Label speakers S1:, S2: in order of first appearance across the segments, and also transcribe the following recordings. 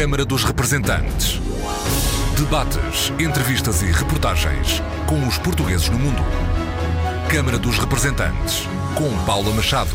S1: Câmara dos Representantes. Debates, entrevistas e reportagens com os portugueses no mundo. Câmara dos Representantes, com Paula Machado.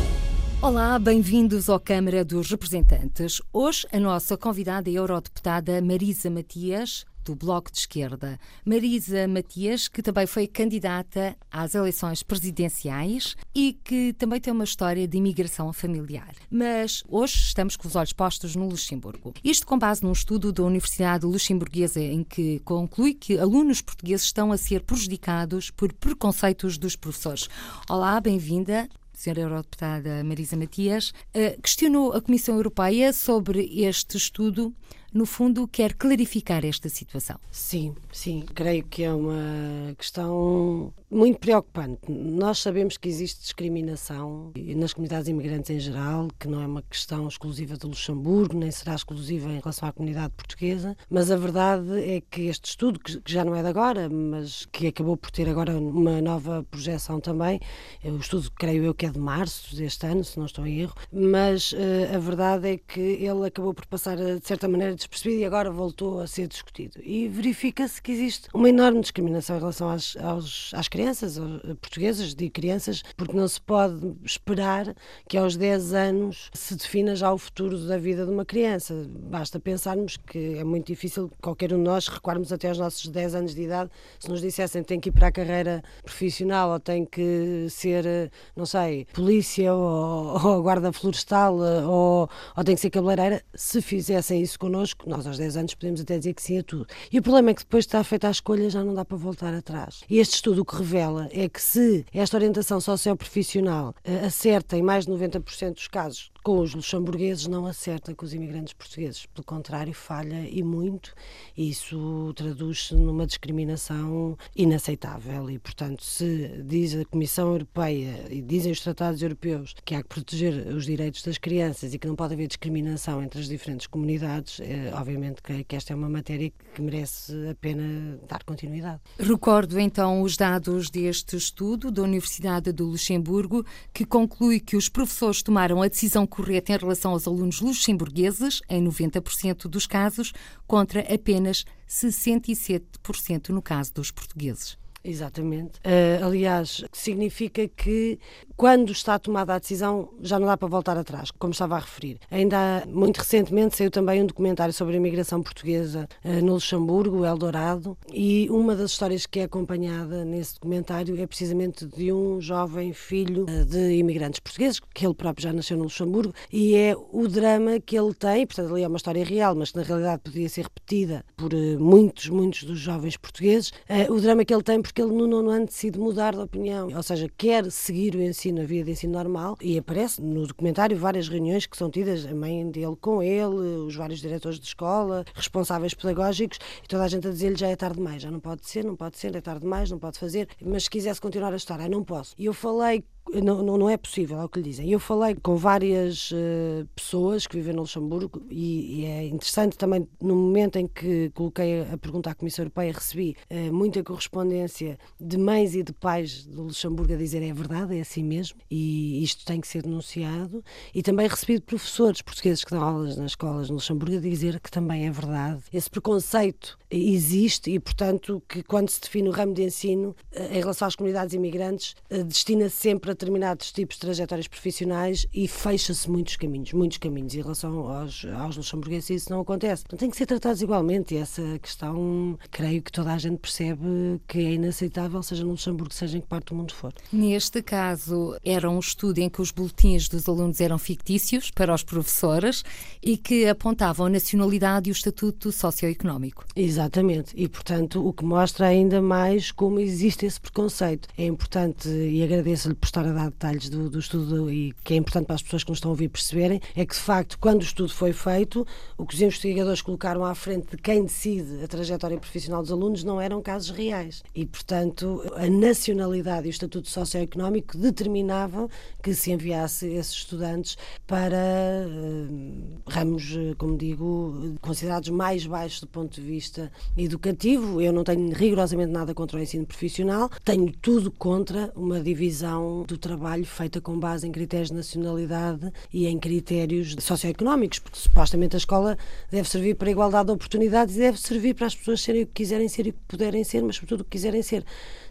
S2: Olá, bem-vindos ao Câmara dos Representantes. Hoje a nossa convidada é a eurodeputada Marisa Matias, do Bloco de Esquerda. Marisa Matias, que também foi candidata às eleições presidenciais e que também tem uma história de imigração familiar. Mas hoje estamos com os olhos postos no Luxemburgo. Isto com base num estudo da Universidade Luxemburguesa em que conclui que alunos portugueses estão a ser prejudicados por preconceitos dos professores. Olá, bem-vinda. Senhora Eurodeputada Marisa Matias, uh, questionou a Comissão Europeia sobre este estudo no fundo, quer clarificar esta situação.
S3: Sim, sim. Creio que é uma questão muito preocupante. Nós sabemos que existe discriminação nas comunidades imigrantes em geral, que não é uma questão exclusiva de Luxemburgo, nem será exclusiva em relação à comunidade portuguesa, mas a verdade é que este estudo, que já não é de agora, mas que acabou por ter agora uma nova projeção também, é o estudo, creio eu, que é de março deste ano, se não estou em erro, mas uh, a verdade é que ele acabou por passar, de certa maneira, despercebido e agora voltou a ser discutido. E verifica-se que existe uma enorme discriminação em relação às, aos, às crianças portuguesas, de crianças, porque não se pode esperar que aos 10 anos se defina já o futuro da vida de uma criança. Basta pensarmos que é muito difícil qualquer um de nós recuarmos até aos nossos 10 anos de idade se nos dissessem que tem que ir para a carreira profissional ou tem que ser, não sei, polícia ou, ou guarda florestal ou, ou tem que ser cabeleireira. Se fizessem isso connosco, nós aos 10 anos podemos até dizer que sim a tudo. E o problema é que depois de estar feita a escolha já não dá para voltar atrás. E este estudo o que revela é que se esta orientação socioprofissional uh, acerta em mais de 90% dos casos com os luxemburgueses não acerta com os imigrantes portugueses. Pelo contrário, falha e muito. E isso traduz-se numa discriminação inaceitável. E, portanto, se diz a Comissão Europeia e dizem os tratados europeus que há que proteger os direitos das crianças e que não pode haver discriminação entre as diferentes comunidades, é, obviamente que, que esta é uma matéria que merece a pena dar continuidade.
S2: Recordo então os dados deste estudo da Universidade do Luxemburgo, que conclui que os professores tomaram a decisão correta em relação aos alunos luxemburgueses, em 90% dos casos, contra apenas 67% no caso dos portugueses.
S3: Exatamente. Uh, aliás, significa que quando está tomada a decisão já não dá para voltar atrás, como estava a referir. Ainda muito recentemente saiu também um documentário sobre a imigração portuguesa uh, no Luxemburgo, Eldorado, e uma das histórias que é acompanhada nesse documentário é precisamente de um jovem filho uh, de imigrantes portugueses, que ele próprio já nasceu no Luxemburgo, e é o drama que ele tem, portanto ali é uma história real, mas que na realidade podia ser repetida por muitos, muitos dos jovens portugueses, o drama que ele tem porque ele no nono ano decide mudar de opinião, ou seja, quer seguir o ensino, a via de ensino normal, e aparece no documentário várias reuniões que são tidas, a mãe dele com ele, os vários diretores de escola, responsáveis pedagógicos, e toda a gente a dizer-lhe já é tarde demais, já não pode ser, não pode ser, é tarde demais, não pode fazer, mas se quisesse continuar a história, não posso. E eu falei não, não, não, é possível, é o que lhe dizem. Eu falei com várias uh, pessoas que vivem no Luxemburgo e, e, é interessante também, no momento em que coloquei a pergunta à Comissão Europeia, recebi uh, muita correspondência de mães e de pais do Luxemburgo a dizer é verdade, é assim mesmo, e isto tem que ser denunciado. E também recebi de professores portugueses que dão aulas nas escolas no Luxemburgo a dizer que também é verdade. Esse preconceito existe e, portanto, que quando se define o ramo de ensino, uh, em relação às comunidades imigrantes, destina -se sempre a determinados tipos de trajetórias profissionais e fecha-se muitos caminhos, muitos caminhos. Em relação aos, aos luxemburgueses, isso não acontece. Então, tem que ser tratados igualmente e essa questão, creio que toda a gente percebe que é inaceitável, seja no Luxemburgo, seja em que parte do mundo for.
S2: Neste caso, era um estudo em que os boletins dos alunos eram fictícios para os professores e que apontavam a nacionalidade e o estatuto socioeconómico.
S3: Exatamente. E, portanto, o que mostra ainda mais como existe esse preconceito. É importante e agradeço-lhe por estar a dar detalhes do, do, estudo e que é importante para as pessoas que nos estão a ouvir perceberem, é que de facto, quando o estudo foi feito, o que os investigadores colocaram à frente de quem decide a trajetória profissional dos alunos não eram casos reais. E, portanto, a nacionalidade e o estatuto socioeconómico determinavam que se enviasse esses estudantes para uh, ramos, eh, como digo, considerados mais baixos do ponto de vista educativo. Eu não tenho rigorosamente nada contra o ensino profissional, tenho tudo contra uma divisão do do trabalho feita com base em critérios de nacionalidade e em critérios socioeconómicos, porque supostamente a escola deve servir para a igualdade de oportunidades e deve servir para as pessoas serem o que quiserem ser e o que puderem ser, mas sobretudo o que quiserem ser.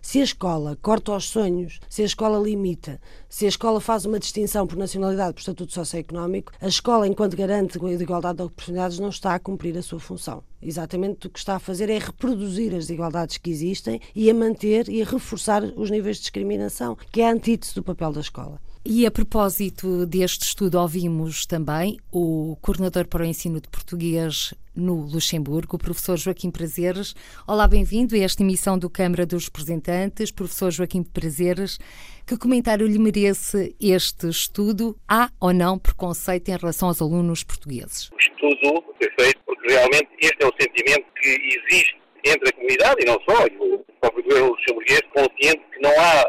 S3: Se a escola corta os sonhos, se a escola limita, se a escola faz uma distinção por nacionalidade, por estatuto socioeconómico, a escola, enquanto garante a igualdade de oportunidades, não está a cumprir a sua função. Exatamente o que está a fazer é reproduzir as desigualdades que existem e a manter e a reforçar os níveis de discriminação, que é a antítese do papel da escola.
S2: E a propósito deste estudo, ouvimos também o coordenador para o ensino de português no Luxemburgo, o professor Joaquim Prazeres. Olá, bem-vindo a esta emissão do Câmara dos Representantes. Professor Joaquim Prazeres, que comentário lhe merece este estudo? Há ou não preconceito em relação aos alunos portugueses?
S4: O estudo foi feito porque realmente este é o sentimento que existe entre a comunidade e não só, e o próprio governo luxemburguês, consciente que não há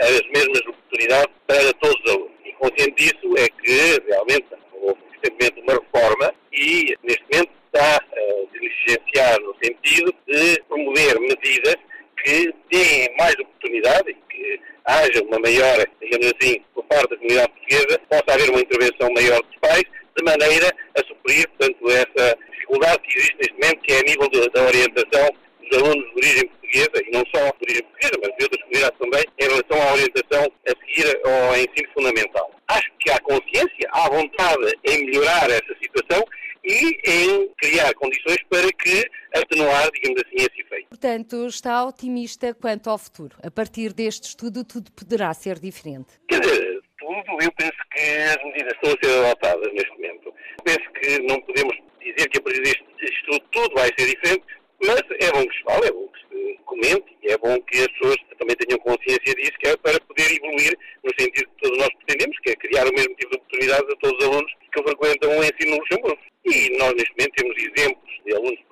S4: as mesmas oportunidades para todos os alunos. E consciente disso é que realmente houve recentemente uma reforma e neste momento está a diligenciar no sentido de promover medidas que deem mais oportunidade e que haja uma maior, digamos assim, por parte da comunidade portuguesa, possa haver uma intervenção maior dos pais, de maneira a suprir, portanto, essa dificuldade que existe neste momento, que é a nível da orientação dos alunos de origem portuguesa, e não só de origem portuguesa, mas de outras comunidades também, em relação à orientação a seguir ao ensino fundamental. Acho que há consciência, há vontade em melhorar essa situação e em criar condições para que atenuar, digamos assim, esse.
S2: Portanto, está otimista quanto ao futuro. A partir deste estudo, tudo poderá ser diferente.
S4: Quer dizer, tudo, eu penso que as medidas estão a ser adotadas neste momento. Penso que não podemos dizer que a partir deste estudo tudo vai ser diferente, mas é bom que se fale, é bom que se comente é bom que as pessoas também tenham consciência disso, que é para poder evoluir no sentido que todos nós pretendemos, que é criar o mesmo tipo de oportunidades a todos os alunos que frequentam o ensino no Luxemburgo. E nós, neste momento, temos exemplos de alunos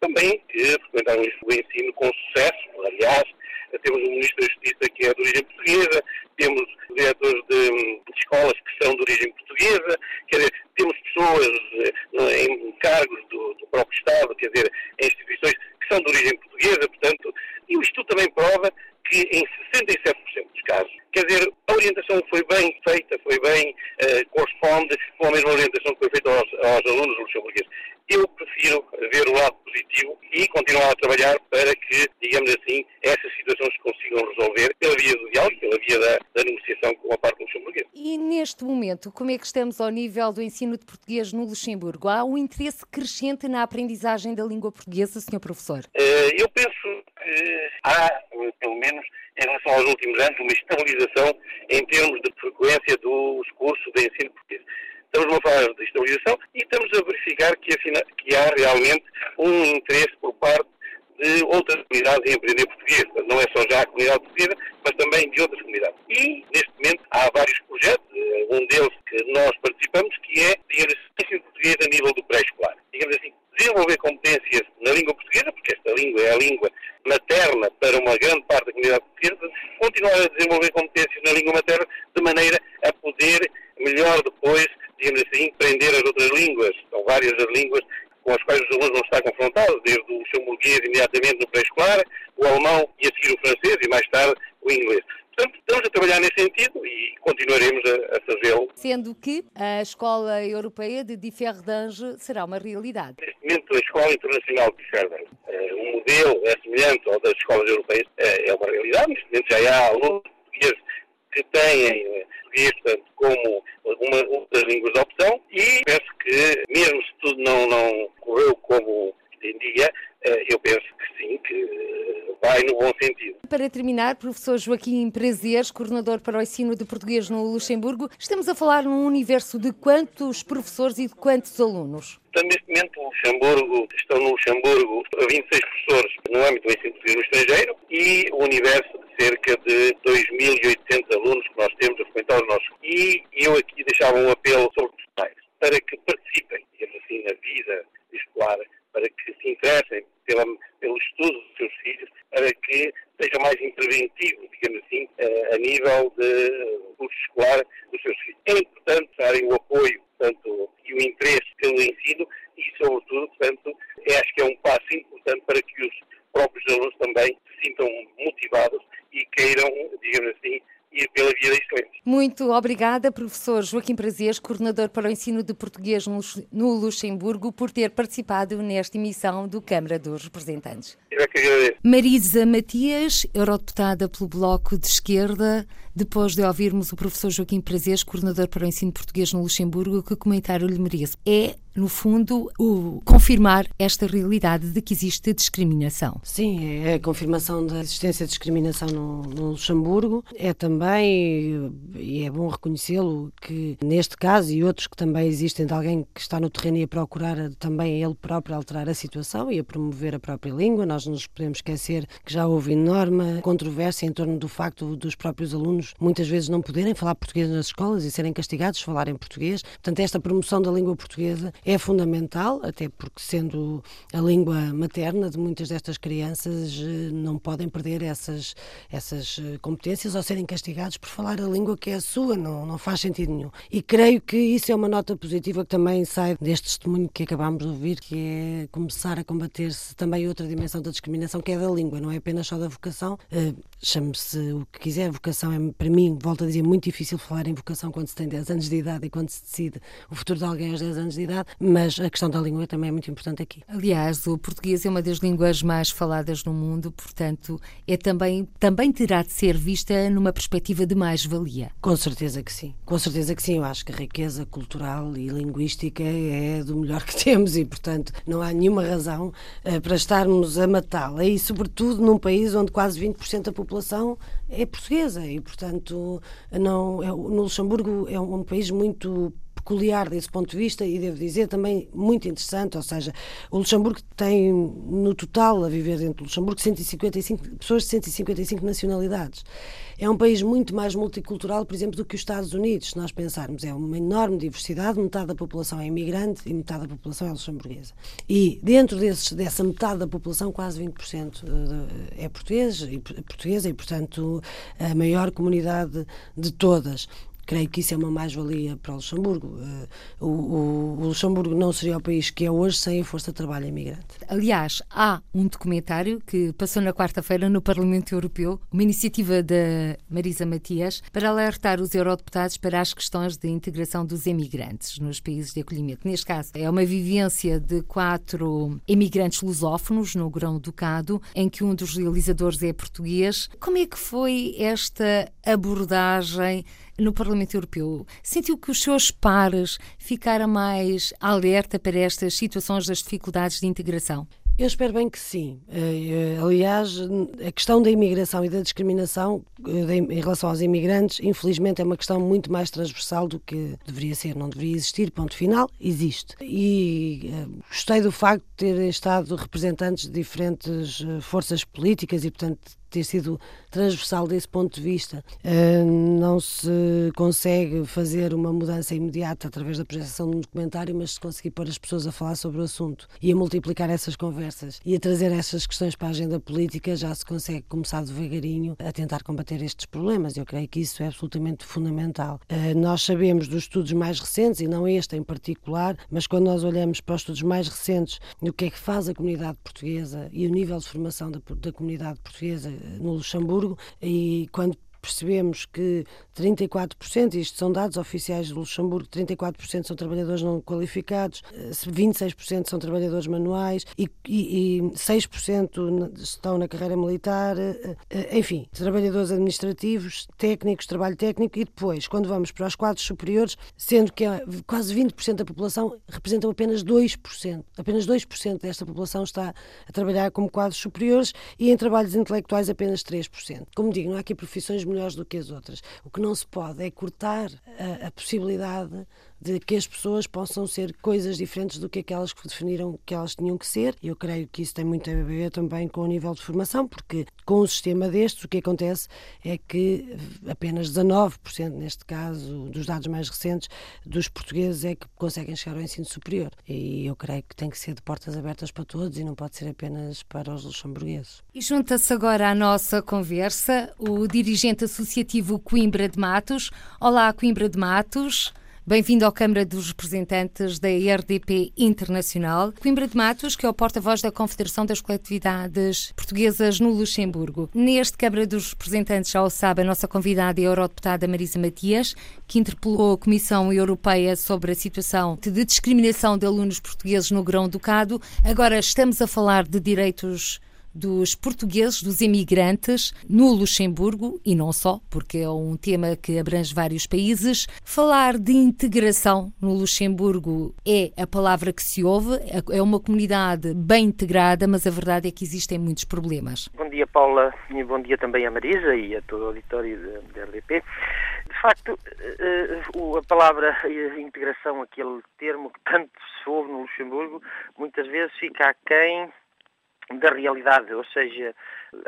S4: também que frequentaram o ensino com sucesso. Aliás, temos um Ministro da Justiça que é de origem portuguesa, temos diretores de, de escolas que são de origem portuguesa, quer dizer, temos pessoas eh, em cargos do, do próprio Estado, quer dizer, em instituições que são de origem portuguesa, portanto, e o estudo também prova que em 67% dos casos, quer dizer, a orientação foi bem feita, foi bem, uh, corresponde com a mesma orientação que foi feita aos, aos alunos luxemburgueses. Eu prefiro ver o lado positivo e continuar a trabalhar para que, digamos assim, essas situações se consigam resolver pela via do diálogo, pela via da, da negociação com a parte luxemburguesa.
S2: E neste momento, como é que estamos ao nível do ensino de português no Luxemburgo? Há um interesse crescente na aprendizagem da língua portuguesa, Sr. Professor?
S4: Uh, eu penso que há, pelo menos em relação aos últimos anos, uma estabilização em termos de frequência dos cursos de ensino português. Estamos numa fase de estabilização e estamos a verificar que, que há realmente um interesse por parte de outras comunidades em aprender português. Não é só já a comunidade portuguesa, mas também de outras comunidades. E, neste momento, há vários projetos, eh, um deles que nós participamos, que é, digamos, ensino português a nível do pré-escolar. Digamos assim, desenvolver competências na língua portuguesa, porque esta língua é a língua materna para uma grande parte da comunidade portuguesa, continuar a desenvolver competências na língua materna de maneira a poder melhor depois digamos assim, aprender as outras línguas. São várias as línguas com as quais os alunos vão estar confrontados, desde o luxemburguês imediatamente no pré-escolar, o alemão e a seguir o francês e mais tarde o inglês. Portanto, estamos a trabalhar nesse sentido e continuaremos a, a fazê-lo.
S2: Sendo que a Escola Europeia de Differdange será uma realidade.
S4: Neste momento, a Escola Internacional de Differdange, o modelo é semelhante ao das escolas europeias, uh, é uma realidade. Neste momento já há alunos portugueses que têm português, portanto, como uma, das línguas de opção e penso que, mesmo se tudo não, não correu como pretendia, eh, eu penso que sim, que vai no bom sentido.
S2: Para terminar, professor Joaquim Prazeres, coordenador para o ensino de português no Luxemburgo, estamos a falar num universo de quantos professores e de quantos alunos?
S4: Então, neste momento, o Luxemburgo, estão no Luxemburgo 26 professores no âmbito do ensino português no estrangeiro e o universo cerca de 2.800 alunos que nós temos a frequentar os nossos. E eu aqui deixava um apelo sobre os pais para que participem, digamos assim, na vida escolar, para que se interessem pela, pelo estudo dos seus filhos, para que seja mais interventivo, digamos assim, a, a nível de curso escolar dos seus filhos. É importante darem o apoio portanto, e o interesse pelo ensino e, sobretudo, portanto, acho que é um passo importante para que os próprios alunos também se sintam motivados e queiram, digamos assim, ir pela via da excelência.
S2: Muito obrigada, professor Joaquim Prazeres, coordenador para o ensino de português no Luxemburgo, por ter participado nesta emissão do Câmara dos Representantes.
S4: Eu é que agradeço.
S2: Marisa Matias, eurodeputada pelo Bloco de Esquerda, depois de ouvirmos o professor Joaquim Prazeres, coordenador para o ensino de português no Luxemburgo, que comentário lhe merece? É no fundo, o confirmar esta realidade de que existe discriminação.
S3: Sim, é a confirmação da existência de discriminação no, no Luxemburgo. É também, e é bom reconhecê-lo, que neste caso e outros que também existem de alguém que está no terreno e a procurar também ele próprio alterar a situação e a promover a própria língua. Nós não nos podemos esquecer que já houve enorme controvérsia em torno do facto dos próprios alunos muitas vezes não poderem falar português nas escolas e serem castigados falarem português. Portanto, esta promoção da língua portuguesa é fundamental, até porque, sendo a língua materna de muitas destas crianças, eh, não podem perder essas, essas eh, competências ou serem castigados por falar a língua que é a sua, não, não faz sentido nenhum. E creio que isso é uma nota positiva que também sai deste testemunho que acabámos de ouvir, que é começar a combater-se também outra dimensão da discriminação, que é da língua, não é apenas só da vocação. Chame-se o que quiser, vocação é, para mim, volto a dizer, muito difícil falar em vocação quando se tem 10 anos de idade e quando se decide o futuro de alguém aos 10 anos de idade, mas a questão da língua também é muito importante aqui.
S2: Aliás, o português é uma das línguas mais faladas no mundo, portanto, é também, também terá de ser vista numa perspectiva de mais-valia.
S3: Com certeza que sim. Com certeza que sim. Eu acho que a riqueza cultural e linguística é do melhor que temos e, portanto, não há nenhuma razão uh, para estarmos a matá-la. E, sobretudo, num país onde quase 20% da população é portuguesa e, portanto, não, é, no Luxemburgo é um, um país muito peculiar desse ponto de vista e devo dizer também muito interessante, ou seja, o Luxemburgo tem no total a viver dentro do Luxemburgo 155 pessoas de 155 nacionalidades. É um país muito mais multicultural, por exemplo, do que os Estados Unidos, se nós pensarmos. É uma enorme diversidade, metade da população é imigrante e metade da população é luxemburguesa. E dentro desses, dessa metade da população, quase 20% eh, é português, portuguesa e, portanto, a maior comunidade de todas. Creio que isso é uma mais-valia para o Luxemburgo. Eh, o, Luxemburgo não seria o país que é hoje sem a força de trabalho imigrante.
S2: Aliás, há um documentário que passou na quarta-feira no Parlamento Europeu, uma iniciativa da Marisa Matias, para alertar os eurodeputados para as questões de integração dos emigrantes nos países de acolhimento. Neste caso, é uma vivência de quatro emigrantes lusófonos no Grão-Ducado, em que um dos realizadores é português. Como é que foi esta abordagem no Parlamento Europeu, sentiu que os seus pares ficaram mais alerta para estas situações das dificuldades de integração?
S3: Eu espero bem que sim. Eh, aliás, a questão da imigração e da discriminação eh, em relação aos imigrantes, infelizmente, é uma questão muito mais transversal do que deveria ser. Não deveria existir, ponto final, existe. E eh, gostei do facto de ter estado representantes de diferentes forças políticas e, portanto, ter sido transversal desse ponto de vista. Uh, não se consegue fazer uma mudança imediata através da projeção de um documentário, mas se conseguir pôr as pessoas a falar sobre o assunto e a multiplicar essas conversas e a trazer essas questões para a agenda política, já se consegue começar devagarinho a tentar combater estes problemas. Eu creio que isso é absolutamente fundamental. Uh, nós sabemos dos estudos mais recentes, e não este em particular, mas quando nós olhamos para os estudos mais recentes, o que é que faz a comunidade portuguesa e o nível de formação da, da comunidade portuguesa no Luxemburgo e quando percebemos que 34%, isto são dados oficiais do Luxemburgo, 34% são trabalhadores não qualificados, 26% são trabalhadores manuais e, e, e 6% estão na carreira militar, eh, eh, enfim, trabalhadores administrativos, técnicos, trabalho técnico e depois, quando vamos para os quadros superiores, sendo que quase 20% da população representam apenas 2%, apenas 2% desta população está a trabalhar como quadros superiores e em trabalhos intelectuais apenas 3%. Como digo, não há aqui profissões melhores do que as outras. O que não se pode é cortar a, a possibilidade de que as pessoas possam ser coisas diferentes do que aquelas que definiram que elas tinham que ser. Eu creio que isso tem muito a ver também com o nível de formação, porque com um sistema destes, o que acontece é que apenas 19%, neste caso, dos dados mais recentes, dos portugueses é que conseguem chegar ao ensino superior. E eu creio que tem que ser de portas abertas para todos e não pode ser apenas para os luxemburgueses.
S2: E junta-se agora à nossa conversa o dirigente associativo Coimbra de Matos. Olá, Coimbra de Matos. Bem-vindo à Câmara dos Representantes da RDP Internacional. Coimbra de Matos, que é o porta-voz da Confederação das Coletividades Portuguesas no Luxemburgo. Neste Câmara dos Representantes, já o sabe, a nossa convidada é a eurodeputada Marisa Matias, que interpelou a Comissão Europeia sobre a situação de discriminação de alunos portugueses no Grão-Ducado. Agora estamos a falar de direitos dos portugueses, dos imigrantes no Luxemburgo e não só, porque é um tema que abrange vários países. Falar de integração no Luxemburgo é a palavra que se ouve, é uma comunidade bem integrada, mas a verdade é que existem muitos problemas.
S5: Bom dia, Paula, e bom dia também a Marisa e a todo o auditório da RDP. De facto, eh, a palavra integração, aquele termo que tanto se ouve no Luxemburgo, muitas vezes fica aquém da realidade, ou seja,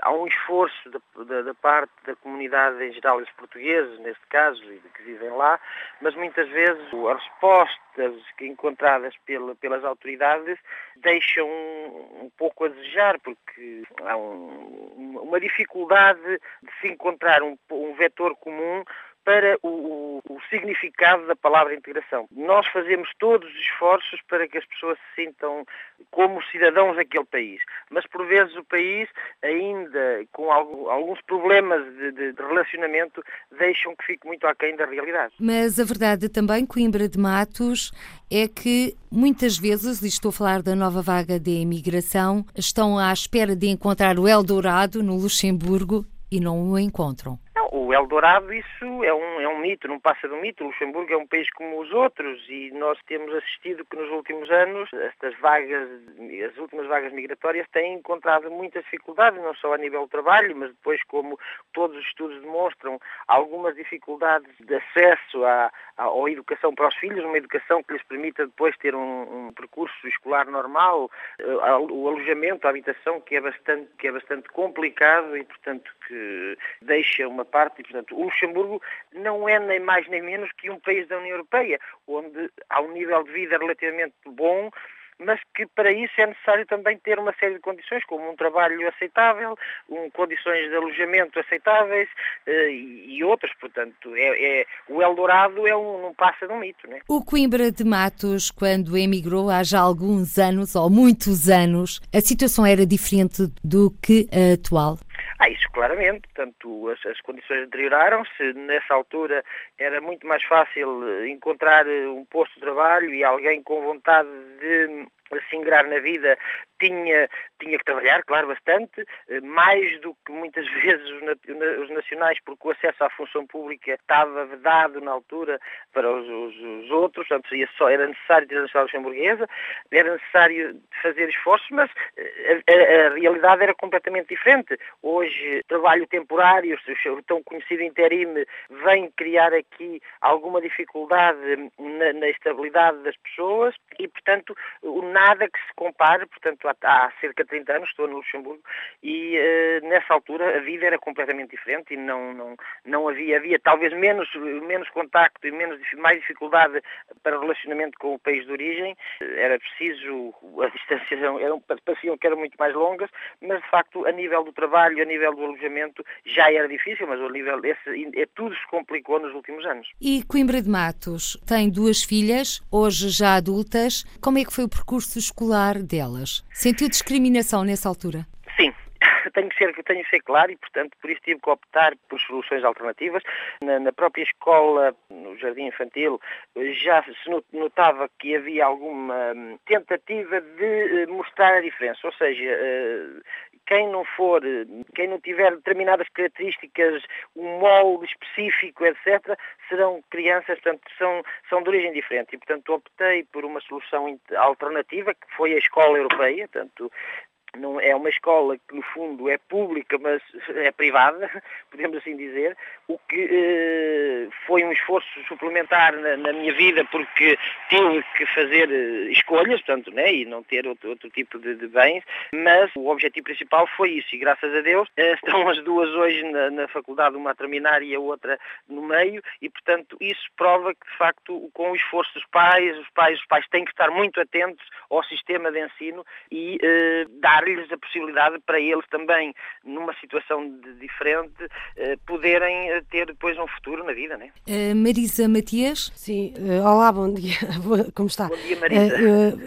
S5: há um esforço da, da, da, parte da comunidade em geral, os portugueses, neste caso, e que vivem lá, mas muitas vezes as respostas encontradas pela, pelas autoridades deixam um, um, pouco a desejar, porque há um, uma dificuldade de se encontrar um, um vetor comum para o, o, o, significado da palavra integração. Nós fazemos todos os esforços para que as pessoas se sintam como cidadãos daquele país, mas por vezes o país, ainda com algum, alguns problemas de, de, de, relacionamento, deixam que fique muito aquém da realidade.
S2: Mas a verdade também, Coimbra de Matos, é que muitas vezes, e estou a falar da nova vaga de imigração, estão à espera de encontrar o Eldorado no Luxemburgo e não o encontram
S5: o Eldorado, isso é um, é um mito, não passa de um mito. Luxemburgo é um país como os outros e nós temos assistido que nos últimos anos estas vagas, as últimas vagas migratórias têm encontrado muitas dificuldades, não só a nível do trabalho, mas depois, como todos os estudos demonstram, algumas dificuldades de acesso à, à, à educação para os filhos, uma educação que lhes permita depois ter um, um percurso escolar normal, eh, o alojamento, a habitação, que é bastante, que é bastante complicado e, portanto, que deixa uma parte e, portanto, o Luxemburgo não é nem mais nem menos que um país da União Europeia, onde há um nível de vida relativamente bom, mas que para isso é necessário também ter uma série de condições, como um trabalho aceitável, um, condições de alojamento aceitáveis uh, e, e outras. Portanto, é, é, o Eldorado é um, não passa de um mito. Né?
S2: O Coimbra de Matos, quando emigrou há já alguns anos, ou muitos anos, a situação era diferente do que a atual?
S5: Ah, isso claramente, portanto, as, as condições deterioraram-se, nessa altura era muito mais fácil eh, encontrar eh, um posto de trabalho e alguém com vontade de se ingrar na vida tinha, tinha que trabalhar, claro, bastante, eh, mais do que muitas vezes os, nacionais, porque o acesso à função pública estava vedado na altura para os, os, os outros, portanto só, era necessário ter a nacionalidade luxemburguesa, era necessário fazer esforços, mas a, a, a, realidade era completamente diferente. Hoje, trabalho temporário, o tão conhecido interime, vem criar aqui alguma dificuldade na, na estabilidade das pessoas e, portanto, nada que se compare, portanto, há, cerca de 30 anos, estou no Luxemburgo, e uh, nessa altura a vida era completamente diferente e não, não, não havia, havia talvez menos, menos contacto e menos, mais dificuldade para relacionamento com o país de origem, era preciso, as distâncias eram, pareciam que eram muito mais longas, mas de facto a nível do trabalho, a nível do alojamento já era difícil, mas o nível, esse, é, tudo se complicou nos últimos anos.
S2: E Coimbra de Matos tem duas filhas, hoje já adultas, como é que foi o percurso escolar delas? Sentiu discriminação nessa altura?
S5: Sim, tenho que ser, tenho que ser claro e, portanto, por isso tive que optar por soluções alternativas. Na, na, própria escola, no jardim infantil, já se notava que havia alguma hum, tentativa de eh, mostrar a diferença, ou seja, eh, quem não for, quem não tiver determinadas características, um molde específico, etc., serão crianças, portanto, são, são de origem diferente. E, portanto, optei por uma solução alternativa, que foi a escola europeia, portanto, não é uma escola que no fundo é pública mas é privada podemos assim dizer o que eh, foi um esforço suplementar na, na, minha vida porque tive que fazer eh, escolhas portanto né e não ter outro, outro tipo de, de, bens mas o objetivo principal foi isso e graças a Deus eh, estão as duas hoje na, na, faculdade uma a terminar e a outra no meio e portanto isso prova que de facto com o esforço dos pais os pais os pais têm que estar muito atentos ao sistema de ensino e eh, dar dar-lhes a possibilidade para eles também, numa situação de, diferente, uh, poderem uh, ter depois um futuro na vida, né?
S2: Uh, Marisa Matias?
S3: Sim, olá, bom dia, como está?
S5: Bom dia, Marisa.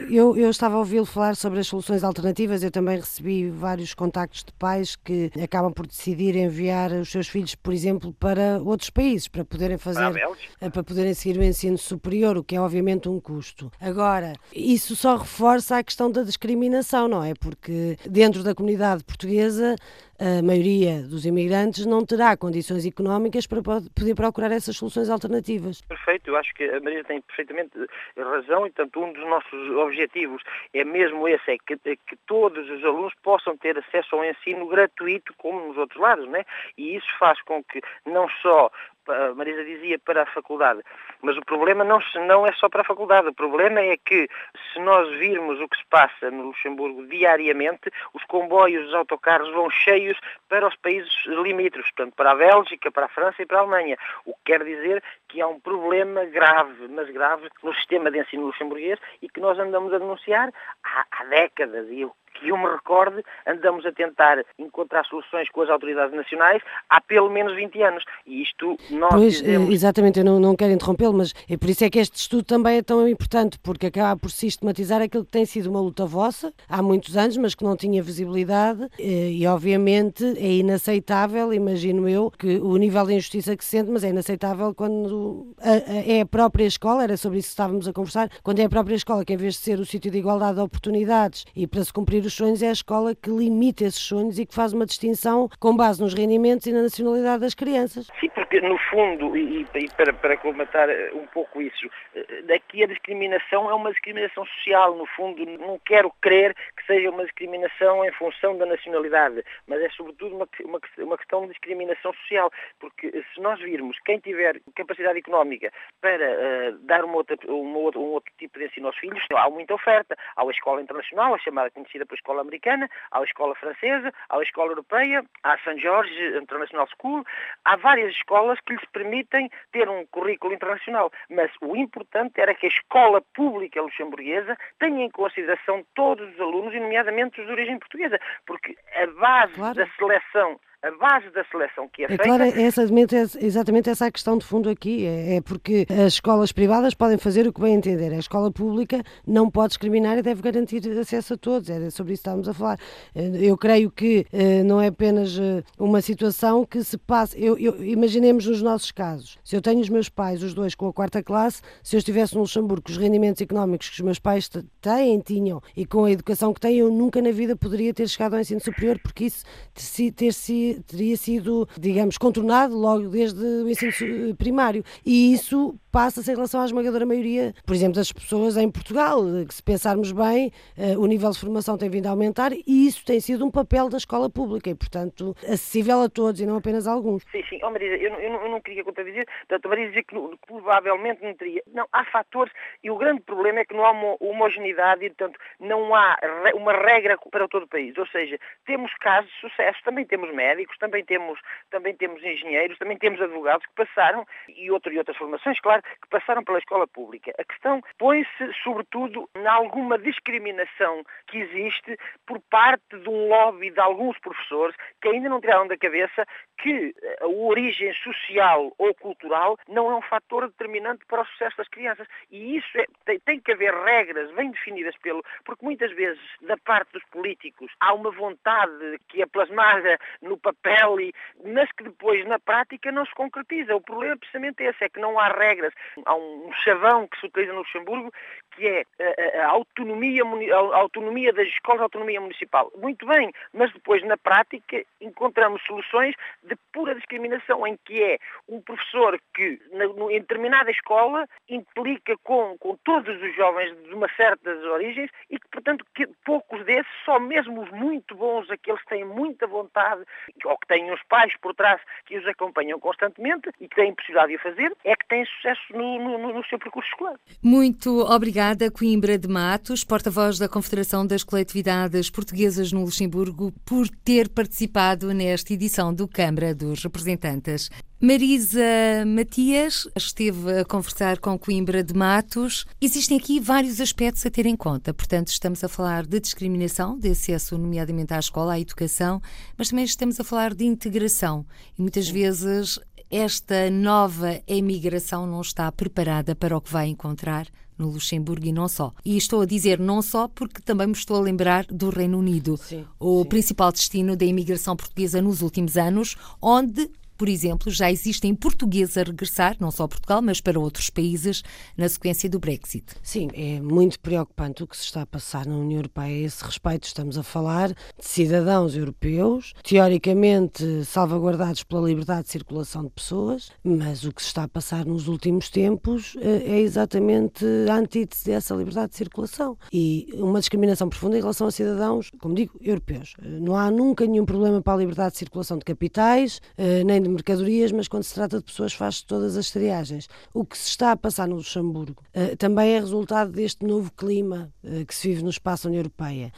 S3: eu, eu estava a ouvi-lo falar sobre as soluções alternativas, eu também recebi vários contactos de pais que acabam por decidir enviar os seus filhos, por exemplo, para outros países, para poderem fazer,
S5: para,
S3: para poderem seguir o ensino superior, o que é obviamente um custo. Agora, isso só reforça a questão da discriminação, não é? Porque dentro da comunidade portuguesa a maioria dos imigrantes não terá condições económicas para poder procurar essas soluções alternativas.
S5: Perfeito, eu acho que a Maria tem perfeitamente razão e, portanto, um dos nossos objetivos é mesmo esse, é que, é que todos os alunos possam ter acesso ao ensino gratuito como nos outros lados, né? E isso faz com que não só a Marisa dizia, para a faculdade. Mas o problema não, não é só para a faculdade. O problema é que, se nós virmos o que se passa no Luxemburgo diariamente, os comboios, os autocarros vão cheios para os países limítrofes, portanto, para a Bélgica, para a França e para a Alemanha. O que quer dizer que há um problema grave, mas grave, no sistema de ensino luxemburguês e que nós andamos a denunciar há, há décadas. E que eu me recorde, andamos a tentar encontrar soluções com as autoridades nacionais há pelo menos 20 anos. E isto nós
S3: Pois,
S5: dizemos...
S3: exatamente, eu não, não quero interrompê-lo, mas é por isso é que este estudo também é tão importante, porque acaba por sistematizar aquilo que tem sido uma luta vossa há muitos anos, mas que não tinha visibilidade e, e obviamente é inaceitável, imagino eu, que o nível de injustiça que se sente, mas é inaceitável quando é a própria escola, era sobre isso que estávamos a conversar, quando é a própria escola que em vez de ser o sítio de igualdade de oportunidades e para se cumprir os sonhos é a escola que limita esses sonhos e que faz uma distinção com base nos rendimentos e na nacionalidade das crianças.
S5: Sim, porque no fundo, e, e para, para colmatar eh, um pouco isso, eh, daqui a discriminação é uma discriminação social, no fundo, não quero crer que seja uma discriminação em função da nacionalidade, mas é sobretudo uma, uma, uma questão de discriminação social, porque se nós virmos quem tiver capacidade económica para uh, dar uma outra, uma outra, um outro tipo de ensino aos filhos, há muita oferta. Há a escola internacional, a chamada conhecida por escola americana, a escola francesa, a escola europeia, a St. George International School, há várias escolas que lhes permitem ter um currículo internacional. Mas o importante era que a escola pública luxemburguesa tenha em consideração todos os alunos, nomeadamente os de origem portuguesa, porque a base claro. da seleção a base da seleção que é, é feita...
S3: Claro, é exatamente, é exatamente essa a questão de fundo aqui, é, é, porque as escolas privadas podem fazer o que bem entender, a escola pública não pode discriminar e deve garantir acesso a todos, era sobre isso que estávamos a falar. Eh, eu creio que eh, não é apenas eh, uma situação que se passa, eu, eu, imaginemos nos nossos casos, se eu tenho os meus pais, os dois com a quarta classe, se eu estivesse no Luxemburgo, os rendimentos económicos que os meus pais têm, tinham, e com a educação que têm, eu nunca na vida poderia ter chegado ao ensino superior, porque isso ter, ter, teria sido, digamos, contornado logo desde o ensino primário. E isso passa-se em relação à esmagadora maioria, por exemplo, das pessoas em Portugal, que se pensarmos bem, eh, o nível de formação tem vindo a aumentar e isso tem sido um papel da escola pública e, portanto, acessível a todos e não apenas a alguns.
S5: Sim, sim. Oh, Marisa, eu, eu, não, eu não queria contradizer, portanto, Marisa dizer que, que provavelmente não teria. Não, há fatores e o grande problema é que não há uma homogeneidade e, portanto, não há uma regra para todo o país. Ou seja, temos casos de sucesso, também temos médicos, também temos, também temos engenheiros, também temos advogados que passaram e, outro, e outras formações, claro, que passaram pela escola pública. A questão põe-se, sobretudo, em alguma discriminação que existe por parte de um lobby de alguns professores que ainda não tiraram da cabeça que a origem social ou cultural não é um fator determinante para o sucesso das crianças. E isso é, tem, tem, que haver regras bem definidas pelo. Porque muitas vezes, da parte dos políticos, há uma vontade que é plasmada no papel, e, mas que depois, na prática, não se concretiza. O problema, precisamente, é esse: é que não há regras. Há um chavão que se utiliza no Luxemburgo que é a, a autonomia, a autonomia das escolas, a autonomia municipal. Muito bem, mas depois, na prática, encontramos soluções de pura discriminação, em que é um professor que, na, em determinada escola, implica com, com todos os jovens de uma certas origens e que, portanto, que poucos desses, só mesmo os muito bons, aqueles que têm muita vontade ou que têm os pais por trás que os acompanham constantemente e que têm possibilidade de o fazer, é que têm sucesso no, no, no seu percurso escolar.
S2: Muito obrigado obrigada, Coimbra de Matos, porta-voz da Confederação das Coletividades Portuguesas no Luxemburgo, por ter participado nesta edição do Câmara dos Representantes. Marisa Matias esteve a conversar com Coimbra de Matos. Existem aqui vários aspectos a ter em conta. Portanto, estamos a falar de discriminação, de acesso, nomeadamente à escola, à educação, mas também estamos a falar de integração. E muitas vezes esta nova emigração não está preparada para o que vai encontrar no Luxemburgo e não só. E estou a dizer não só porque também me estou a lembrar do Reino Unido, sim, o sim. principal destino da imigração portuguesa nos últimos anos, onde por exemplo, já existem portugueses a regressar, não só a Portugal, mas para outros países, na sequência do Brexit.
S3: Sim, é muito preocupante o que se está a passar na União Europeia a esse respeito. Estamos a falar de cidadãos europeus, teoricamente salvaguardados pela liberdade de circulação de pessoas, mas o que se está a passar nos últimos tempos eh, é exatamente a antítese dessa liberdade de circulação. E uma discriminação profunda em relação a cidadãos, como digo, europeus. Eh, não há nunca nenhum problema para a liberdade de circulação de capitais, eh, nem de mercadorias, mas quando se trata de pessoas faz todas as triagens. O que se está a passar no Luxemburgo uh, também é resultado deste novo clima uh, que se vive no espaço União Europeia.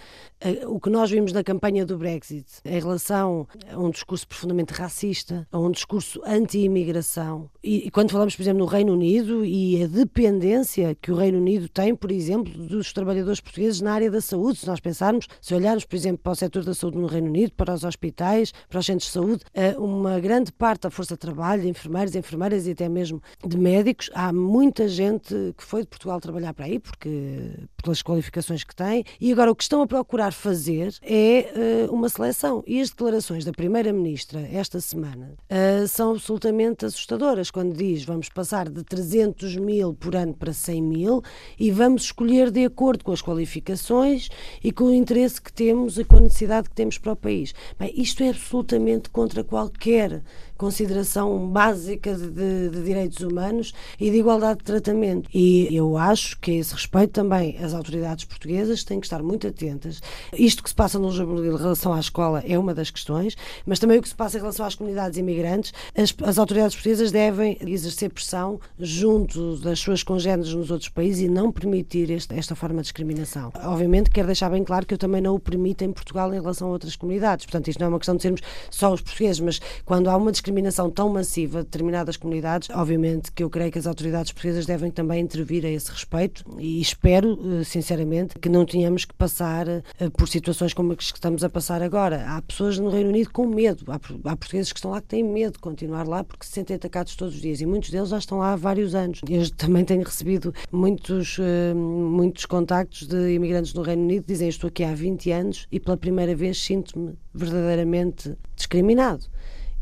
S3: Uh, o que nós vimos na campanha do Brexit em relação a um discurso profundamente racista, a um discurso anti-imigração, e, e quando falamos, por exemplo, no Reino Unido e a dependência que o Reino Unido tem, por exemplo, dos trabalhadores portugueses na área da saúde, se nós pensarmos, se olharmos, por exemplo, para o setor da saúde no Reino Unido, para os hospitais, para os centros de saúde, uma grande parte da força de trabalho, de enfermeiros, enfermeiras e até mesmo de médicos. Há muita gente que foi de Portugal trabalhar para aí, porque pelas qualificações que tem, e agora o que estão a procurar fazer é uh, uma seleção. E as declarações da Primeira-Ministra esta semana uh, são absolutamente assustadoras, quando diz vamos passar de 300 mil por ano para 100 mil e vamos escolher de acordo com as qualificações e com o interesse que temos e com a necessidade que temos para o país. Bem, isto é absolutamente contra qualquer consideração básica de, de, direitos humanos e de igualdade de tratamento. E eu acho que a esse respeito também as autoridades portuguesas têm que estar muito atentas. Isto que se passa no Luxemburgo em relação à escola é uma das questões, mas também o que se passa em relação às comunidades imigrantes, as, as autoridades portuguesas devem exercer pressão junto das suas congêneres nos outros países e não permitir este, esta forma de discriminação. Obviamente, quero deixar bem claro que eu também não o permito em Portugal em relação a outras comunidades. Portanto, isto não é uma questão de sermos só os portugueses, mas quando há uma discriminação discriminação tão massiva de determinadas comunidades, obviamente que eu creio que as autoridades portuguesas devem também intervir a esse respeito e espero, eh, sinceramente, que não tenhamos que passar eh, por situações como as que estamos a passar agora. Há pessoas no Reino Unido com medo, há, portugueses que estão lá que têm medo de continuar lá porque se sentem atacados todos os dias e muitos deles já estão lá há vários anos. Eu também tenho recebido muitos, eh, muitos contactos de imigrantes no Reino Unido que dizem estou aqui há 20 anos e pela primeira vez sinto-me verdadeiramente discriminado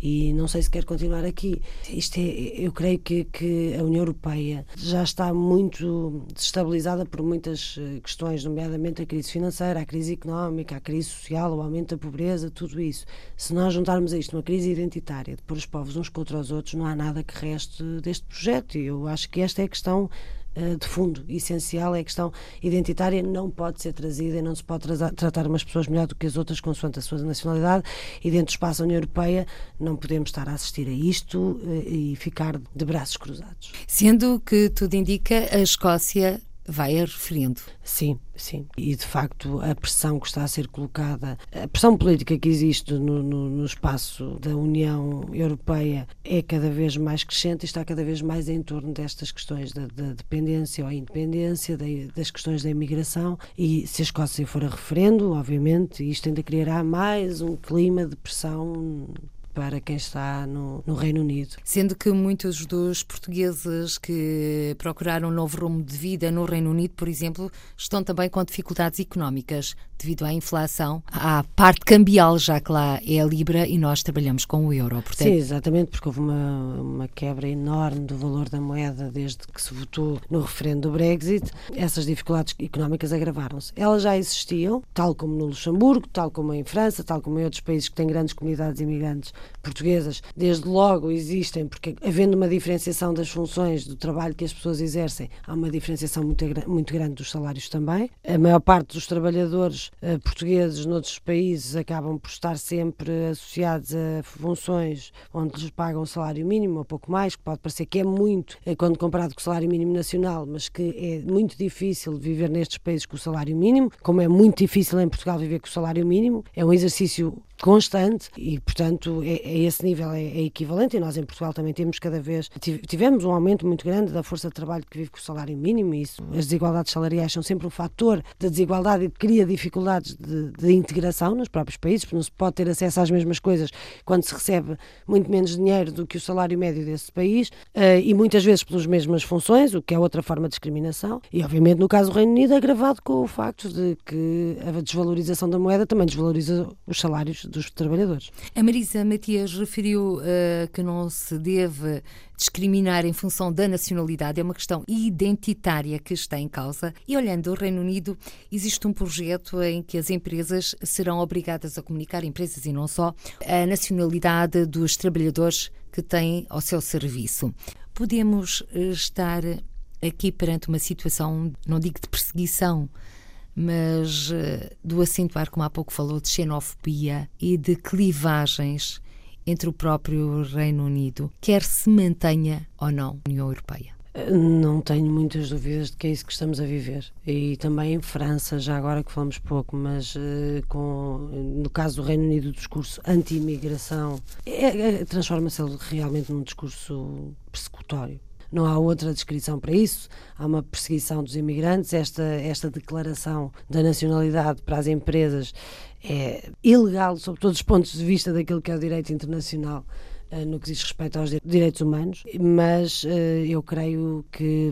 S3: e não sei se quer continuar aqui. Isto é, eu creio que, que a União Europeia já está muito desestabilizada por muitas eh, questões, nomeadamente a crise financeira, a crise económica, a crise social, o aumento da pobreza, tudo isso. Se nós juntarmos a isto uma crise identitária de pôr os povos uns contra os outros, não há nada que reste deste projeto. E eu acho que esta é a questão de fundo essencial é a questão identitária não pode ser trazida e não se pode tratar umas pessoas melhor do que as outras consoante a sua nacionalidade e dentro do espaço da União Europeia não podemos estar a assistir a isto eh, e ficar de braços cruzados.
S2: Sendo que tudo indica a Escócia vai a referendo.
S3: Sim, sim. E de facto a pressão que está a ser colocada, a pressão política que existe no, no, no, espaço da União Europeia é cada vez mais crescente e está cada vez mais em torno destas questões da, da dependência ou independência, da, das questões da imigração. E se a Escócia for a referendo, obviamente, isto ainda criará mais um clima de pressão para quem está no, no, Reino Unido.
S2: Sendo que muitos dos portugueses que procuraram um novo rumo de vida no Reino Unido, por exemplo, estão também com dificuldades económicas devido à inflação, à parte cambial, já que lá é a Libra e nós trabalhamos com o euro.
S3: Portanto... Sim, exatamente, porque houve uma, uma quebra enorme do valor da moeda desde que se votou no referendo do Brexit. Essas dificuldades económicas agravaram-se. Elas já existiam, tal como no Luxemburgo, tal como em França, tal como em outros países que têm grandes comunidades imigrantes portuguesas, desde logo existem, porque havendo uma diferenciação das funções do trabalho que as pessoas exercem, há uma diferenciação muito, muito grande dos salários também. A maior parte dos trabalhadores uh, portugueses noutros países acabam por estar sempre associados a funções onde lhes pagam o salário mínimo, ou pouco mais, que pode parecer que é muito uh, quando comparado com o salário mínimo nacional, mas que é muito difícil viver nestes países com o salário mínimo, como é muito difícil em Portugal viver com o salário mínimo. É um exercício constante e, portanto, é, é esse nível é, é, equivalente. E nós em Portugal também temos cada vez, tivemos um aumento muito grande da força de trabalho que vive com o salário mínimo e isso, as desigualdades salariais são sempre um fator de desigualdade e cria dificuldades de, de, integração nos próprios países, porque não se pode ter acesso às mesmas coisas quando se recebe muito menos dinheiro do que o salário médio desse país uh, e muitas vezes pelas mesmas funções, o que é outra forma de discriminação. E, obviamente, no caso do Reino Unido, agravado com o facto de que a desvalorização da moeda também desvaloriza os salários dos trabalhadores.
S2: A Marisa Matias referiu uh, que não se deve discriminar em função da nacionalidade, é uma questão identitária que está em causa. E olhando o Reino Unido, existe um projeto em que as empresas serão obrigadas a comunicar, empresas e não só, a nacionalidade dos trabalhadores que têm ao seu serviço. Podemos eh, estar aqui perante uma situação, não digo de perseguição, mas uh, do acentuar, como há pouco falou, de xenofobia e de clivagens entre o próprio Reino Unido, quer se mantenha ou não a União Europeia?
S3: Não tenho muitas dúvidas de que é isso que estamos a viver. E também em França, já agora que falamos pouco, mas uh, com, no caso do Reino Unido, o discurso anti-imigração é, é, transforma-se realmente num discurso persecutório não há outra descrição para isso. Há uma perseguição dos imigrantes. Esta, esta declaração da nacionalidade para as empresas é ilegal sob todos os pontos de vista daquilo que é o direito internacional no que diz respeito aos direitos humanos, mas eh, eu creio que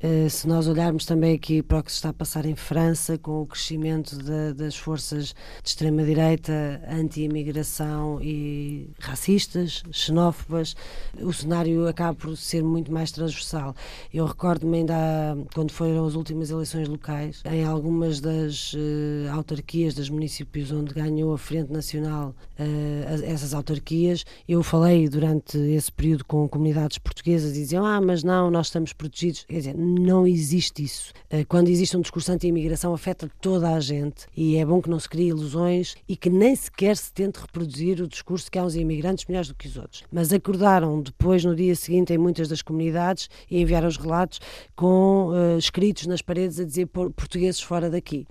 S3: eh, se nós olharmos também aqui para o que se está a passar em França, com o crescimento das forças de extrema-direita, anti-imigração e racistas, xenófobas, o cenário acaba por ser muito mais transversal. Eu recordo-me ainda quando foram as últimas eleições locais, em algumas das autarquias, dos municípios onde ganhou a Frente Nacional essas autarquias, eu falei falei durante esse período com comunidades portuguesas e diziam: Ah, mas não, nós estamos protegidos. Quer dizer, não existe isso. Eh, quando existe um discurso anti-imigração, afeta toda a gente e é bom que não se crie ilusões e que nem sequer se tente reproduzir o discurso que há uns imigrantes melhores do que os outros. Mas acordaram depois, no dia seguinte, em muitas das comunidades e enviaram os relatos com uh, escritos nas paredes a dizer portugueses fora daqui.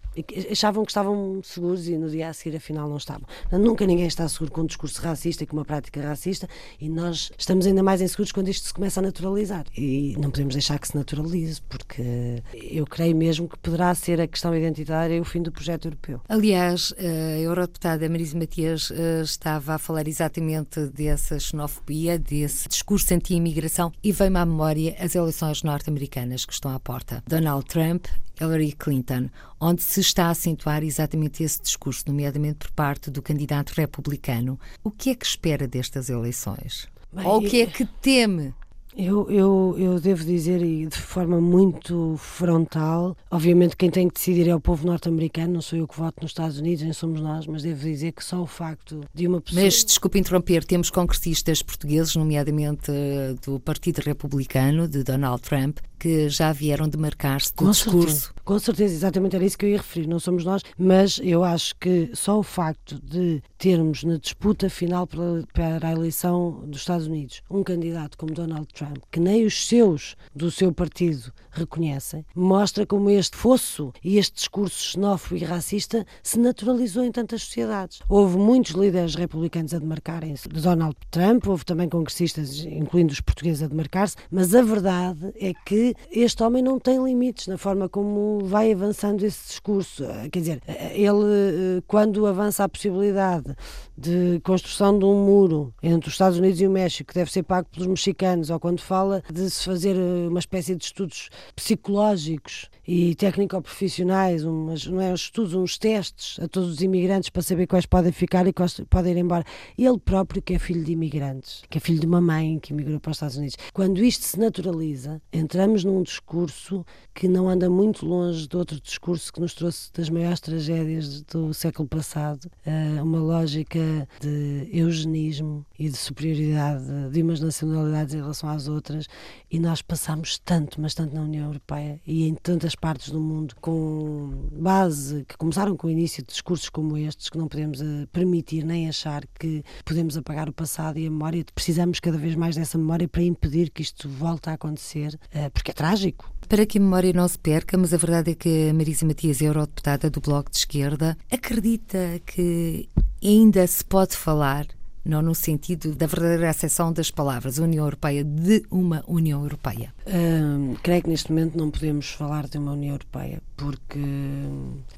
S3: Achavam que estavam seguros e no dia a seguir, afinal, não estavam. Nunca ninguém está seguro com um discurso racista e com uma prática racista e nós estamos ainda mais inseguros quando isto se começa a naturalizar. E não podemos deixar que se naturalize, porque eu creio mesmo que poderá ser a questão identitária o fim do projeto europeu.
S2: Aliás, a eurodeputada Marisa Matias eh, estava a falar exatamente dessa xenofobia, desse discurso anti-imigração e veio-me à memória as eleições norte-americanas que estão à porta. Donald Trump Hillary Clinton, onde se está a acentuar exatamente esse discurso, nomeadamente por parte do candidato republicano. O que é que espera destas eleições? Bem, Ou o que é que teme
S3: eu, eu, eu devo dizer, e de forma muito frontal, obviamente quem tem que decidir é o povo norte-americano, não sou eu que voto nos Estados Unidos, nem somos nós, mas devo dizer que só o facto de uma pessoa.
S2: Mas, desculpe interromper, temos congressistas portugueses, nomeadamente eh, do Partido Republicano, de Donald Trump, que já vieram demarcar-se do
S3: com
S2: discurso.
S3: Certeza, com certeza, exatamente era isso que eu ia referir, não somos nós, mas eu acho que só o facto de termos na disputa final para, a eleição dos Estados Unidos um candidato como Donald Trump, que nem os seus do seu partido reconhecem, mostra como este fosso e este discurso xenófobo e racista se naturalizou em tantas sociedades. Houve muitos líderes republicanos a demarcarem-se de Donald Trump, houve também congressistas, incluindo os portugueses, a demarcar-se, mas a verdade é que este homem não tem limites na forma como vai avançando esse discurso. Quer dizer, ele, quando avança a possibilidade de construção de um muro entre os Estados Unidos e o México, que deve ser pago pelos mexicanos, ou quando fala de se fazer uma espécie de estudos psicológicos e técnico-profissionais, umas, não é, uns estudos, uns testes a todos os imigrantes para saber quais podem ficar e quais podem ir embora. Ele próprio, que é filho de imigrantes, que é filho de uma mãe que imigrou para os Estados Unidos. Quando isto se naturaliza, entramos num discurso que não anda muito longe de outro discurso que nos trouxe das maiores tragédias do século passado, uh, uma lógica de eugenismo e de superioridade de umas nacionalidades em relação às outras, e nós passamos tanto, mas tanto na União Europeia e em tantas partes do mundo, com base que começaram com o início de discursos como estes, que não podemos uh, permitir nem achar que podemos apagar o passado e a memória, precisamos cada vez mais dessa memória para impedir que isto volte a acontecer, uh, porque é trágico.
S2: Para que a memória não se perca, mas a verdade é que a Marisa Matias, eurodeputada do Bloco de Esquerda, acredita que ainda se pode falar não no sentido da verdadeira acessão das palavras União Europeia, de uma União Europeia?
S3: Hum, creio que neste momento não podemos falar de uma União Europeia, porque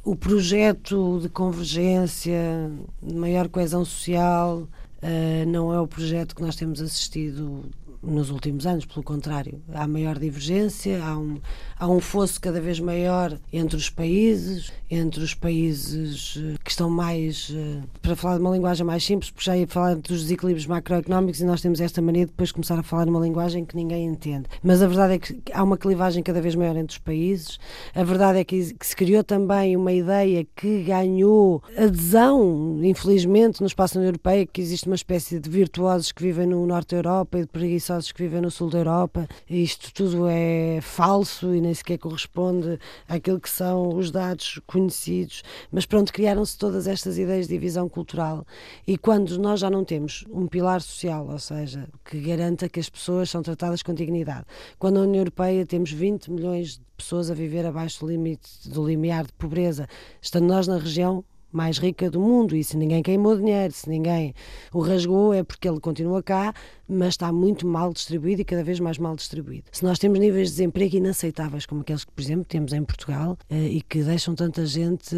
S3: o projeto de convergência, de maior coesão social, uh, não é o projeto que nós temos assistido nos últimos anos, pelo contrário, há maior divergência, há um, há um fosso cada vez maior entre os países, entre os países eh, que estão mais, eh, para falar de uma linguagem mais simples, porque já ia falar dos desequilíbrios macroeconómicos e nós temos esta mania de depois começar a falar numa linguagem que ninguém entende. Mas a verdade é que há uma clivagem cada vez maior entre os países, a verdade é que, se criou também uma ideia que ganhou adesão, infelizmente, no espaço Europeia, que existe uma espécie de virtuosos que vivem no norte da Europa e de preguiçosos que vivem no sul da Europa. Isto tudo é falso e nem sequer corresponde àquilo que são os dados conhecidos, mas pronto, criaram-se todas estas ideias de divisão cultural. E quando nós já não temos um pilar social, ou seja, que garanta que as pessoas são tratadas com dignidade, quando na União Europeia temos 20 milhões de pessoas a viver abaixo do limite do limiar de pobreza, estando nós na região mais rica do mundo e se ninguém queimou dinheiro, se ninguém o rasgou é porque ele continua cá, mas está muito mal distribuído e cada vez mais mal distribuído. Se nós temos níveis de desemprego inaceitáveis como aqueles que, por exemplo, temos em Portugal eh, e que deixam tanta gente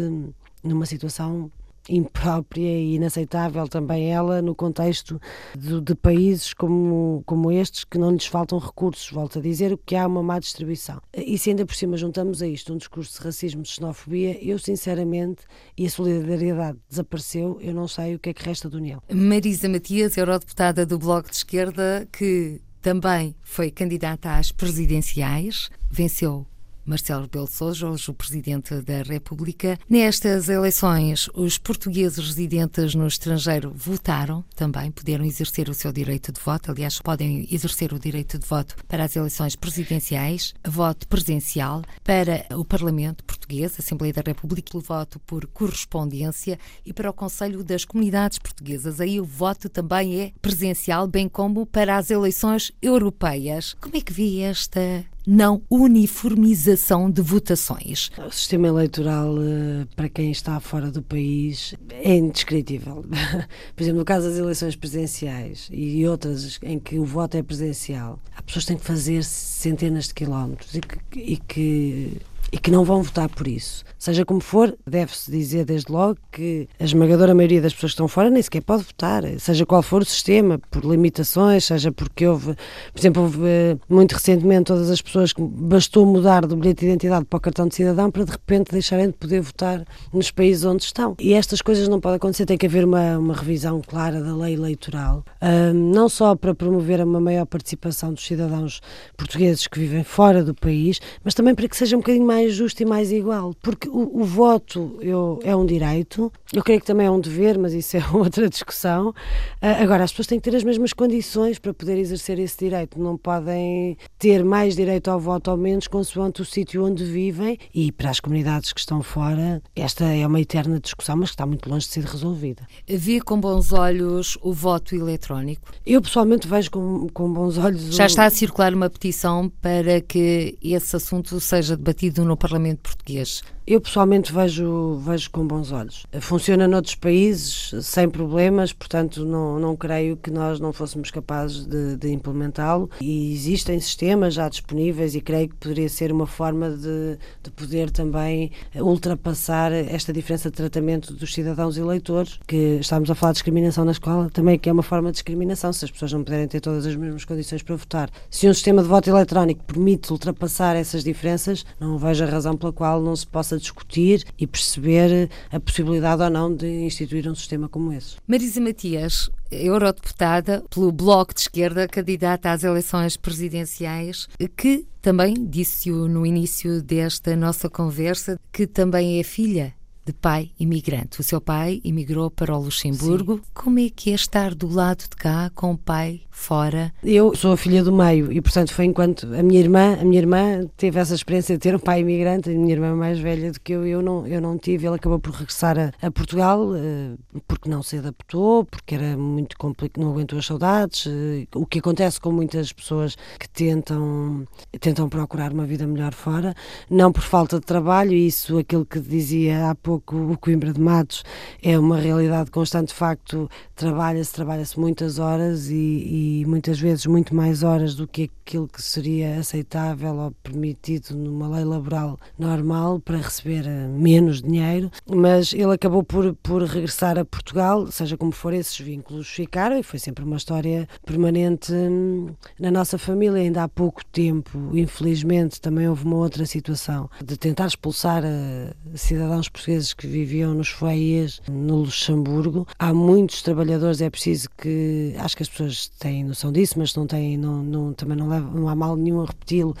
S3: numa situação imprópria e inaceitável também ela no contexto de, de, países como, como estes que não lhes faltam recursos, volto a dizer, que há uma má distribuição. E se ainda por cima juntamos a isto um discurso de racismo, de xenofobia, eu sinceramente, e a solidariedade desapareceu, eu não sei o que é que resta da União.
S2: Marisa Matias, eurodeputada do Bloco de Esquerda, que também foi candidata às presidenciais, venceu Marcelo Rebelo de Sousa, hoje o Presidente da República. Nestas eleições, os portugueses residentes no estrangeiro votaram também, puderam exercer o seu direito de voto. Aliás, podem exercer o direito de voto para as eleições presidenciais, voto presencial, para o Parlamento português, Assembleia da República, o voto por correspondência e para o Conselho das Comunidades Portuguesas. Aí o voto também é presencial, bem como para as eleições europeias. Como é que vi esta não uniformização de votações.
S3: O sistema eleitoral, eh, para quem está fora do país, é indescritível. Por exemplo, no caso das eleições presidenciais e outras em que o voto é presencial, há pessoas têm que fazer centenas de quilómetros e que, e que e que não vão votar por isso. Seja como for, deve-se dizer desde logo que a esmagadora maioria das pessoas que estão fora nem sequer pode votar, seja qual for o sistema, por limitações, seja porque houve, por exemplo, houve eh, muito recentemente todas as pessoas que bastou mudar do bilhete de identidade para o cartão de cidadão para de repente deixarem de poder votar nos países onde estão. E estas coisas não podem acontecer, tem que haver uma, uma revisão clara da lei eleitoral, um, não só para promover uma maior participação dos cidadãos portugueses que vivem fora do país, mas também para que seja um bocadinho mais mais justo e mais igual, porque o, o voto eu, é um direito, eu creio que também é um dever, mas isso é outra discussão. Uh, agora, as pessoas têm que ter as mesmas condições para poder exercer esse direito, não podem ter mais direito ao voto ou menos consoante o sítio onde vivem e para as comunidades que estão fora, esta é uma eterna discussão, mas que está muito longe de ser resolvida.
S2: Vê com bons olhos o voto eletrónico?
S3: Eu pessoalmente vejo com, com bons olhos.
S2: Já o... está a circular uma petição para que esse assunto seja debatido no Parlamento Português.
S3: Eu pessoalmente vejo, vejo com bons olhos. Funciona noutros países sem problemas, portanto não, não creio que nós não fôssemos capazes de, de implementá-lo. E existem sistemas já disponíveis e creio que poderia ser uma forma de, de poder também ultrapassar esta diferença de tratamento dos cidadãos eleitores, que estamos a falar de discriminação na escola, também que é uma forma de discriminação, se as pessoas não puderem ter todas as mesmas condições para votar. Se um sistema de voto eletrónico permite ultrapassar essas diferenças, não vejo a razão pela qual não se possa possa discutir e perceber a possibilidade ou não de instituir um sistema como esse.
S2: Marisa Matias, eurodeputada pelo Bloco de Esquerda, candidata às eleições presidenciais, que também disse-o no início desta nossa conversa, que também é filha de pai imigrante. O seu pai imigrou para o Luxemburgo. Sim. Como é que é estar do lado de cá com o pai fora?
S3: Eu sou a filha do meio e, portanto, foi enquanto a minha irmã, a minha irmã teve essa experiência de ter um pai imigrante, a minha irmã mais velha do que eu, eu não, eu não tive. Ele acabou por regressar a, a Portugal uh, porque não se adaptou, porque era muito complicado, não aguentou as saudades. Uh, o que acontece com muitas pessoas que tentam, tentam procurar uma vida melhor fora, não por falta de trabalho, isso aquilo que dizia há pouco pouco o Coimbra de Matos é uma realidade constante, de facto, trabalha-se, trabalha-se muitas horas e, e, muitas vezes muito mais horas do que aquilo que seria aceitável ou permitido numa lei laboral normal para receber eh, menos dinheiro, mas ele acabou por, por regressar a Portugal, seja como for, esses vínculos ficaram e foi sempre uma história permanente hum, na nossa família. Ainda há pouco tempo, infelizmente, também houve uma outra situação de tentar expulsar eh, cidadãos portugueses que viviam nos foyers no Luxemburgo. Há muitos trabalhadores, é preciso que. Acho que as pessoas têm noção disso, mas não têm, não, não, também não, leva, não há mal nenhum a repeti-lo.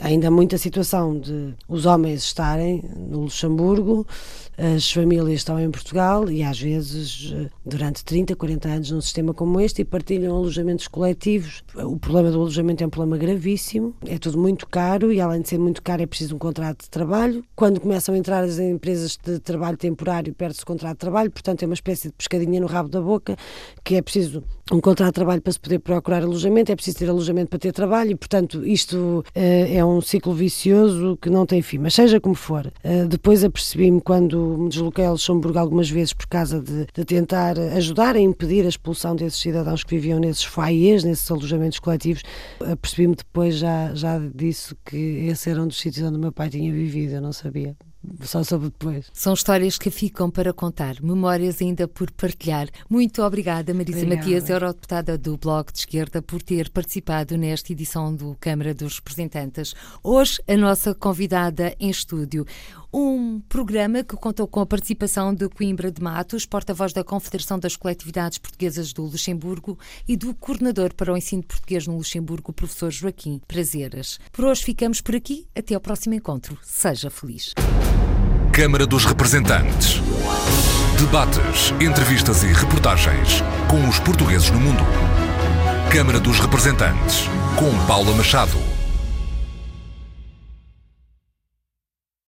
S3: Ainda há muita situação de os homens estarem no Luxemburgo as famílias estão em Portugal e às vezes durante 30, 40 anos num sistema como este e partilham alojamentos coletivos. O problema do alojamento é um problema gravíssimo, é tudo muito caro e além de ser muito caro é preciso um contrato de trabalho. Quando começam a entrar as empresas de trabalho temporário perde-se o contrato de trabalho, portanto é uma espécie de pescadinha no rabo da boca que é preciso um contrato de trabalho para se poder procurar alojamento, é preciso ter alojamento para ter trabalho e portanto isto uh, é um ciclo vicioso que não tem fim. Mas seja como for, uh, depois apercebi-me quando me desloquei a Luxemburgo algumas vezes por causa de, de, tentar ajudar a impedir a expulsão desses cidadãos que viviam nesses foyers, nesses alojamentos coletivos. Apercebi-me depois já, já disso que esse era um dos sítios onde o meu pai tinha vivido, eu não sabia só soube depois.
S2: São histórias que ficam para contar, memórias ainda por partilhar. Muito obrigada, Marisa obrigada. Matias, eurodeputada do Bloco de Esquerda, por ter participado nesta edição do Câmara dos Representantes. Hoje, a nossa convidada em estúdio. Um programa que contou com a participação de Coimbra de Matos, porta-voz da Confederação das Coletividades Portuguesas do Luxemburgo e do coordenador para o ensino português no Luxemburgo, professor Joaquim Prazeres. Por hoje ficamos por aqui. Até ao próximo encontro. Seja feliz.
S1: Câmara dos Representantes. Debates, entrevistas e reportagens com os portugueses no mundo. Câmara dos Representantes, com Paula Machado.